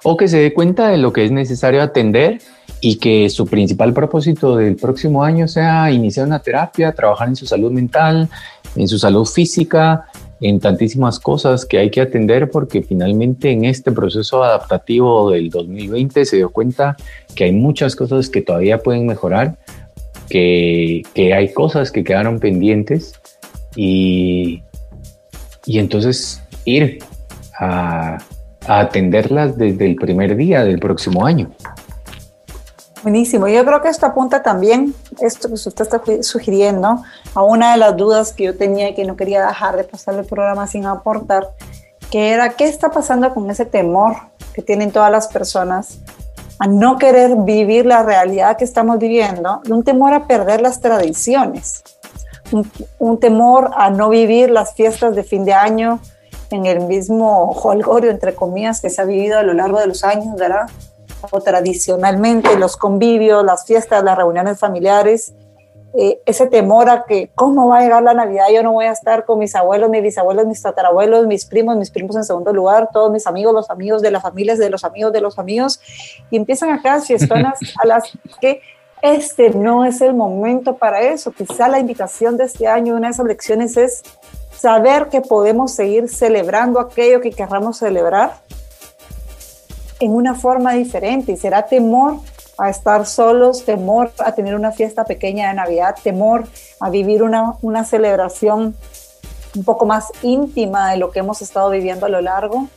o que se dé cuenta de lo que es necesario atender y que su principal propósito del próximo año sea iniciar una terapia, trabajar en su salud mental, en su salud física, en tantísimas cosas que hay que atender porque finalmente en este proceso adaptativo del 2020 se dio cuenta que hay muchas cosas que todavía pueden mejorar, que, que hay cosas que quedaron pendientes y, y entonces ir a, atenderlas desde el primer día del próximo año. Buenísimo. Yo creo que esto apunta también, esto que usted está sugiriendo, a una de las dudas que yo tenía y que no quería dejar de pasar el programa sin aportar, que era qué está pasando con ese temor que tienen todas las personas a no querer vivir la realidad que estamos viviendo y un temor a perder las tradiciones, un, temor a no vivir las fiestas de fin de año en el mismo holgorio, entre comillas, que se ha vivido a lo largo de los años, ¿verdad? O tradicionalmente, los convivios, las fiestas, las reuniones familiares, eh, ese temor a que cómo va a llegar la Navidad, yo no voy a estar con mis abuelos, mis bisabuelos, mis tatarabuelos, mis primos, mis primos en segundo lugar, todos mis amigos, los amigos de las familias, de los amigos de los amigos, y empiezan acá fiestonas a las que este no es el momento para eso. Quizá la invitación de este año, una de esas lecciones es saber que podemos seguir celebrando aquello que querramos celebrar en una forma diferente y será temor a estar solos, temor a tener una fiesta pequeña de Navidad, temor a vivir una, una celebración un poco más íntima de lo que hemos estado viviendo a lo largo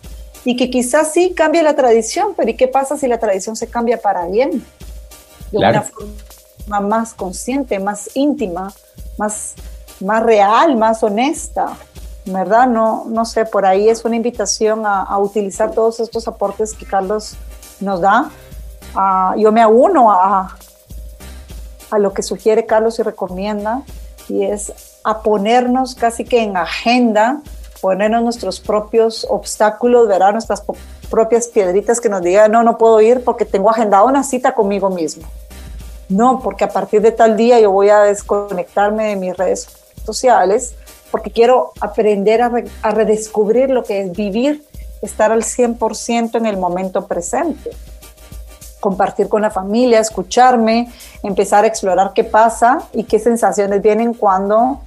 y que quizás sí cambie la tradición, pero ¿y qué pasa si la tradición se cambia para bien? De una forma más consciente, más íntima, más, más real, más honesta, ¿verdad? No, no sé, por ahí es una invitación a, utilizar todos estos aportes que Carlos nos da yo me uno a, a lo que sugiere Carlos y recomienda, y es a ponernos casi que en agenda, ponernos nuestros propios obstáculos, verá nuestras propias piedritas que nos digan, no, no puedo ir porque tengo agendado una cita conmigo mismo. No, porque a partir de tal día yo voy a desconectarme de mis redes sociales porque quiero aprender a, redescubrir lo que es vivir, estar al 100% en el momento presente compartir con la familia, escucharme, empezar a explorar qué pasa y qué sensaciones vienen cuando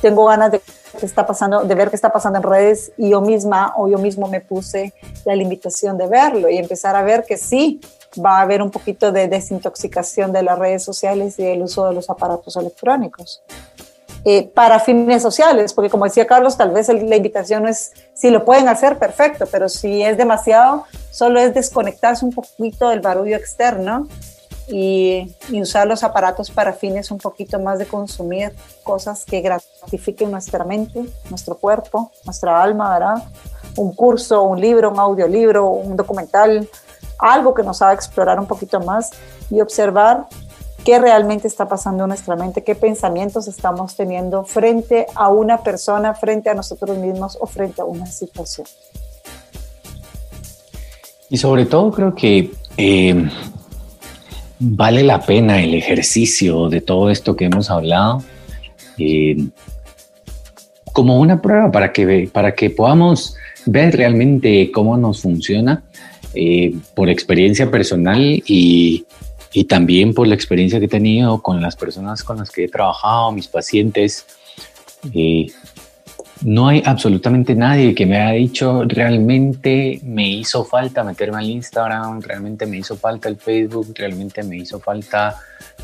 tengo ganas de está pasando, de ver qué está pasando en redes y yo misma o yo mismo me puse la limitación de verlo y empezar a ver que sí va a haber un poquito de desintoxicación de las redes sociales y del uso de los aparatos electrónicos. Eh, para fines sociales, porque como decía Carlos, tal vez la invitación es, si lo pueden hacer, perfecto, pero si es demasiado, solo es desconectarse un poquito del barullo externo y, y, usar los aparatos para fines un poquito más de consumir cosas que gratifiquen nuestra mente, nuestro cuerpo, nuestra alma, ¿verdad? Un curso, un libro, un audiolibro, un documental, algo que nos haga explorar un poquito más y observar qué realmente está pasando en nuestra mente, qué pensamientos estamos teniendo frente a una persona, frente a nosotros mismos o frente a una situación. Y sobre todo creo que eh, vale la pena el ejercicio de todo esto que hemos hablado eh, como una prueba para que, para que podamos ver realmente cómo nos funciona eh, por experiencia personal y, y también por la experiencia que he tenido con las personas con las que he trabajado, mis pacientes. Eh, no hay absolutamente nadie que me haya dicho realmente me hizo falta meterme al Instagram, realmente me hizo falta el Facebook, realmente me hizo falta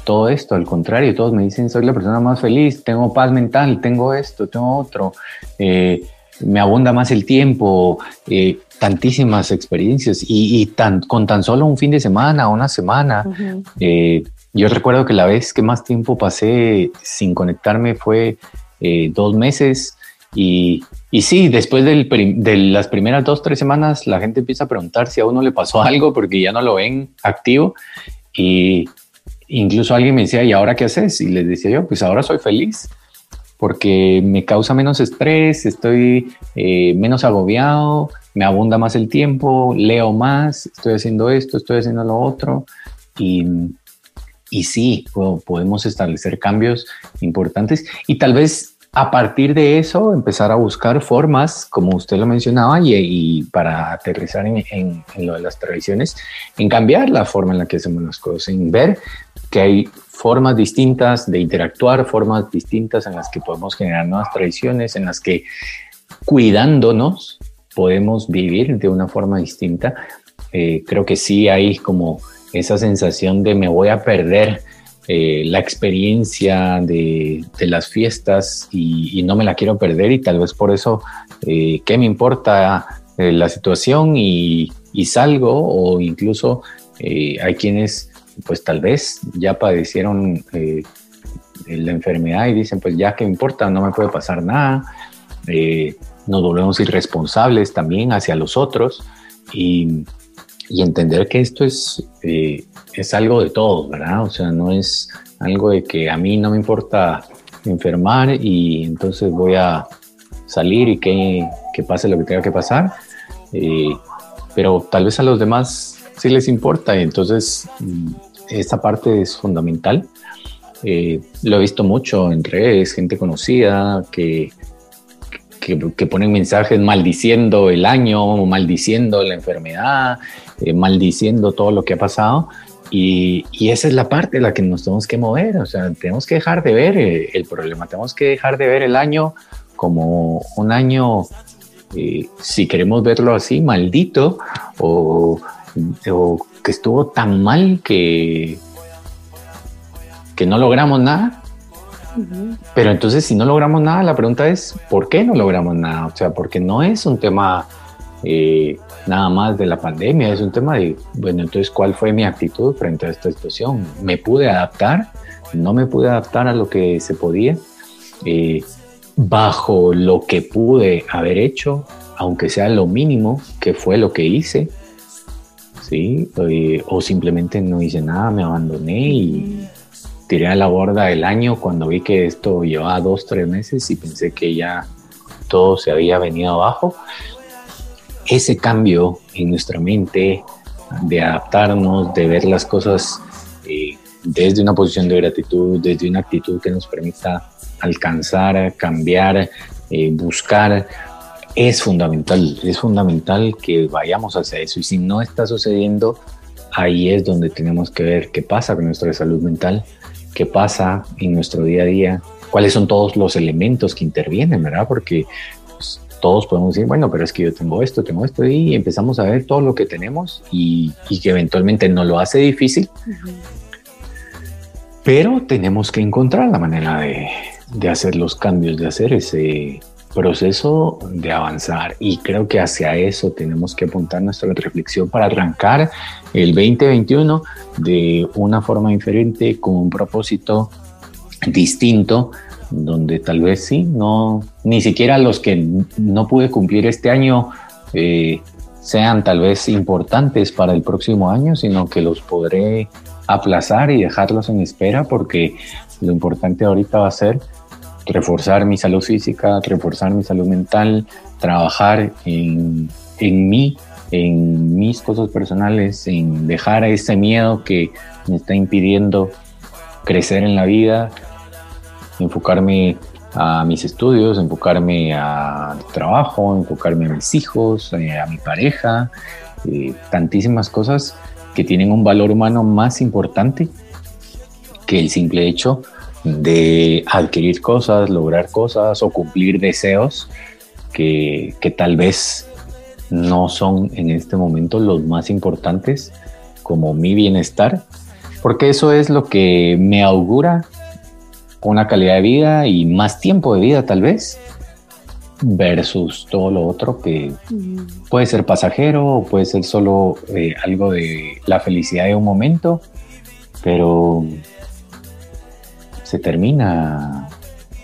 todo esto. Al contrario, todos me dicen soy la persona más feliz, tengo paz mental, tengo esto, tengo otro, eh, me abunda más el tiempo. Eh, tantísimas experiencias y, tan, con tan solo un fin de semana, una semana. Eh, yo recuerdo que la vez que más tiempo pasé sin conectarme fue eh, dos meses y, y sí, después del de las primeras dos, tres semanas la gente empieza a preguntar si a uno le pasó *laughs* algo porque ya no lo ven activo y incluso alguien me decía, ¿y ahora qué haces? Y les decía yo, pues ahora soy feliz porque me causa menos estrés, estoy eh, menos agobiado, me abunda más el tiempo, leo más, estoy haciendo esto, estoy haciendo lo otro. Y, y sí, podemos establecer cambios importantes y tal vez a partir de eso empezar a buscar formas, como usted lo mencionaba, y, para aterrizar en, lo de las tradiciones, en cambiar la forma en la que hacemos las cosas, en ver que hay formas distintas de interactuar, formas distintas en las que podemos generar nuevas tradiciones, en las que cuidándonos podemos vivir de una forma distinta. Eh, creo que sí hay como esa sensación de me voy a perder eh, la experiencia de, las fiestas y, no me la quiero perder y tal vez por eso, eh, ¿qué me importa eh, la situación y, salgo? O incluso hay quienes pues tal vez ya padecieron la enfermedad y dicen pues ya que importa, no me puede pasar nada. Nos volvemos irresponsables también hacia los otros y, entender que esto es es algo de todos, ¿verdad? O sea, no es algo de que a mí no me importa enfermar y entonces voy a salir y que, pase lo que tenga que pasar. Eh, pero tal vez a los demás sí les importa y entonces mm, esta parte es fundamental. Eh, lo he visto mucho en redes, gente conocida que, que, ponen mensajes maldiciendo el año, maldiciendo la enfermedad, eh, maldiciendo todo lo que ha pasado. Y, esa es la parte en la que nos tenemos que mover, o sea, tenemos que dejar de ver eh, el, problema, tenemos que dejar de ver el año como un año, eh, si queremos verlo así, maldito, o, que estuvo tan mal que, que no logramos nada. Pero entonces, si no logramos nada, la pregunta es, ¿por qué no logramos nada? O sea, porque no es un tema eh, nada más de la pandemia, es un tema de, bueno, entonces, ¿cuál fue mi actitud frente a esta situación? ¿Me pude adaptar? ¿No me pude adaptar a lo que se podía? Eh, bajo lo que pude haber hecho, aunque sea lo mínimo, que fue lo que hice, ¿sí? Eh, o simplemente no hice nada, me abandoné y tiré a la borda el año cuando vi que esto llevaba dos, tres meses y pensé que ya todo se había venido abajo ese cambio en nuestra mente, de adaptarnos, de ver las cosas eh, desde una posición de gratitud, desde una actitud que nos permita alcanzar, cambiar, eh, buscar, es fundamental, es fundamental que vayamos hacia eso. Y si no está sucediendo, ahí es donde tenemos que ver qué pasa con nuestra salud mental, qué pasa en nuestro día a día, cuáles son todos los elementos que intervienen, ¿verdad? Porque todos podemos decir, bueno, pero es que yo tengo esto, tengo esto, y empezamos a ver todo lo que tenemos y, que eventualmente no lo hace difícil. Pero tenemos que encontrar la manera de, de hacer los cambios, de hacer ese proceso de avanzar. Y creo que hacia eso tenemos que apuntar nuestra reflexión para arrancar el 2021 de una forma diferente, con un propósito distinto donde tal vez sí, no, ni siquiera los que no pude cumplir este año eh, sean tal vez importantes para el próximo año, sino que los podré aplazar y dejarlos en espera porque lo importante ahorita va a ser reforzar mi salud física, reforzar mi salud mental, trabajar en, en mí, en mis cosas personales, en dejar ese miedo que me está impidiendo crecer en la vida enfocarme a mis estudios, enfocarme al trabajo, enfocarme a mis hijos, eh, a mi pareja, eh, tantísimas cosas que tienen un valor humano más importante que el simple hecho de adquirir cosas, lograr cosas o cumplir deseos que, que tal vez no son en este momento los más importantes como mi bienestar, porque eso es lo que me augura una calidad de vida y más tiempo de vida tal vez, versus todo lo otro que puede ser pasajero o puede ser solo eh, algo de la felicidad de un momento, pero se termina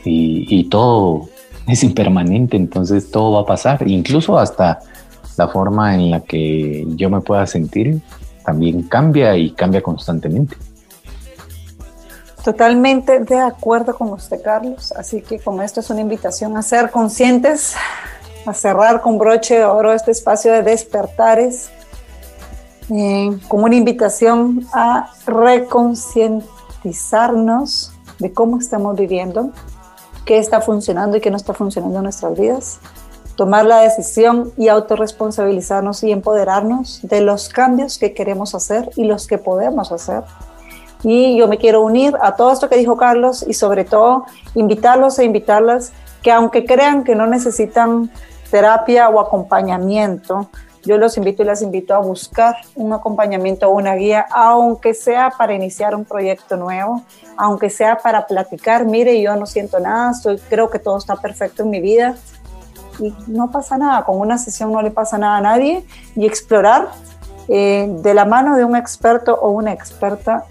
y, todo *laughs* es impermanente, entonces todo va a pasar, incluso hasta la forma en la que yo me pueda sentir también cambia y cambia constantemente. Totalmente de acuerdo con usted, Carlos. Así que con esto es una invitación a ser conscientes, a cerrar con broche de oro este espacio de despertares, eh, como una invitación a reconcientizarnos concientizarnos de cómo estamos viviendo, qué está funcionando y qué no está funcionando en nuestras vidas, tomar la decisión y autorresponsabilizarnos y empoderarnos de los cambios que queremos hacer y los que podemos hacer. Y yo me quiero unir a todo esto que dijo Carlos y sobre todo invitarlos e invitarlas que aunque crean que no necesitan terapia o acompañamiento, yo los invito y las invito a buscar un acompañamiento o una guía, aunque sea para iniciar un proyecto nuevo, aunque sea para platicar, mire, yo no siento nada, estoy, creo que todo está perfecto en mi vida, y no pasa nada, con una sesión no le pasa nada a nadie y explorar eh, de la mano de un experto o una experta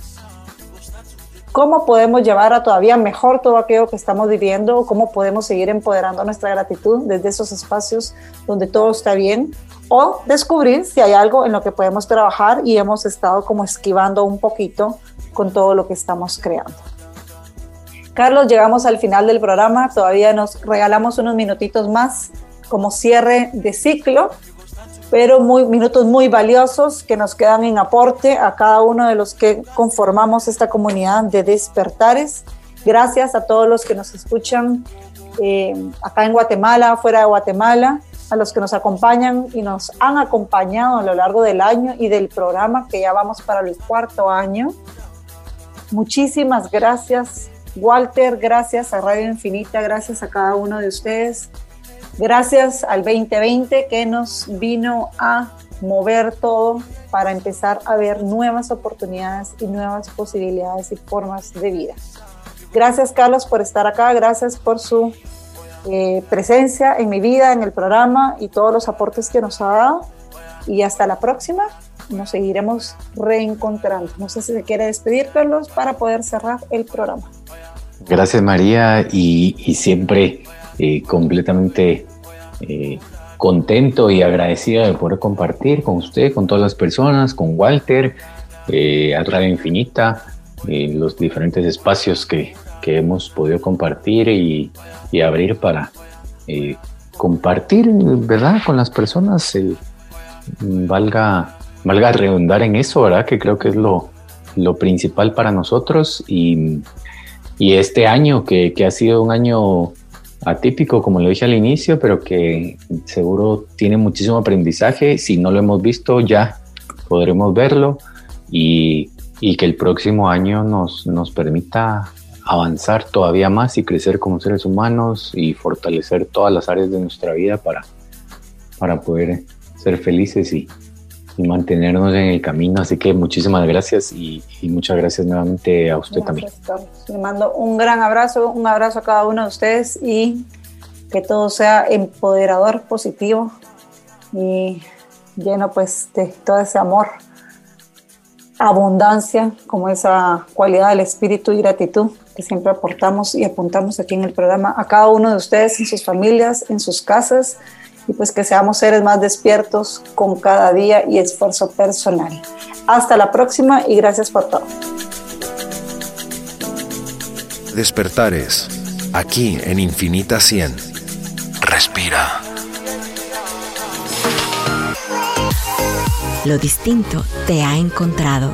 cómo podemos llevar a todavía mejor todo aquello que estamos viviendo, cómo podemos seguir empoderando nuestra gratitud desde esos espacios donde todo está bien o descubrir si hay algo en lo que podemos trabajar y hemos estado como esquivando un poquito con todo lo que estamos creando. Carlos, llegamos al final del programa, todavía nos regalamos unos minutitos más como cierre de ciclo, pero muy, minutos muy valiosos que nos quedan en aporte a cada uno de los que conformamos esta comunidad de despertares. Gracias a todos los que nos escuchan eh, acá en Guatemala, fuera de Guatemala, a los que nos acompañan y nos han acompañado a lo largo del año y del programa que ya vamos para el cuarto año. Muchísimas gracias Walter, gracias a Radio Infinita, gracias a cada uno de ustedes. Gracias al 2020 que nos vino a mover todo para empezar a ver nuevas oportunidades y nuevas posibilidades y formas de vida. Gracias Carlos por estar acá, gracias por su eh, presencia en mi vida, en el programa y todos los aportes que nos ha dado. Y hasta la próxima, nos seguiremos reencontrando. No sé si se quiere despedir, Carlos, para poder cerrar el programa. Gracias María y, siempre eh, completamente eh, contento y agradecido de poder compartir con usted, con todas las personas, con Walter, eh, a Radio Infinita, los diferentes espacios que, hemos podido compartir y, abrir para compartir, ¿verdad? Con las personas, valga, valga redundar en eso, ¿verdad? Que creo que es lo, lo principal para nosotros y y este año, que, ha sido un año atípico, como lo dije al inicio, pero que seguro tiene muchísimo aprendizaje. Si no lo hemos visto, ya podremos verlo y, que el próximo año nos, nos permita avanzar todavía más y crecer como seres humanos y fortalecer todas las áreas de nuestra vida para, para poder ser felices y, y mantenernos en el camino. Así que muchísimas gracias y, muchas gracias nuevamente a usted también. Le mando un gran abrazo, un abrazo a cada uno de ustedes y que todo sea empoderador, positivo y lleno pues de todo ese amor, abundancia, como esa cualidad del espíritu y gratitud que siempre aportamos y apuntamos aquí en el programa a cada uno de ustedes en sus familias, en sus casas y pues que seamos seres más despiertos con cada día y esfuerzo personal. Hasta la próxima y gracias por todo. Despertares, aquí en Infinita 100. Respira. Lo distinto te ha encontrado.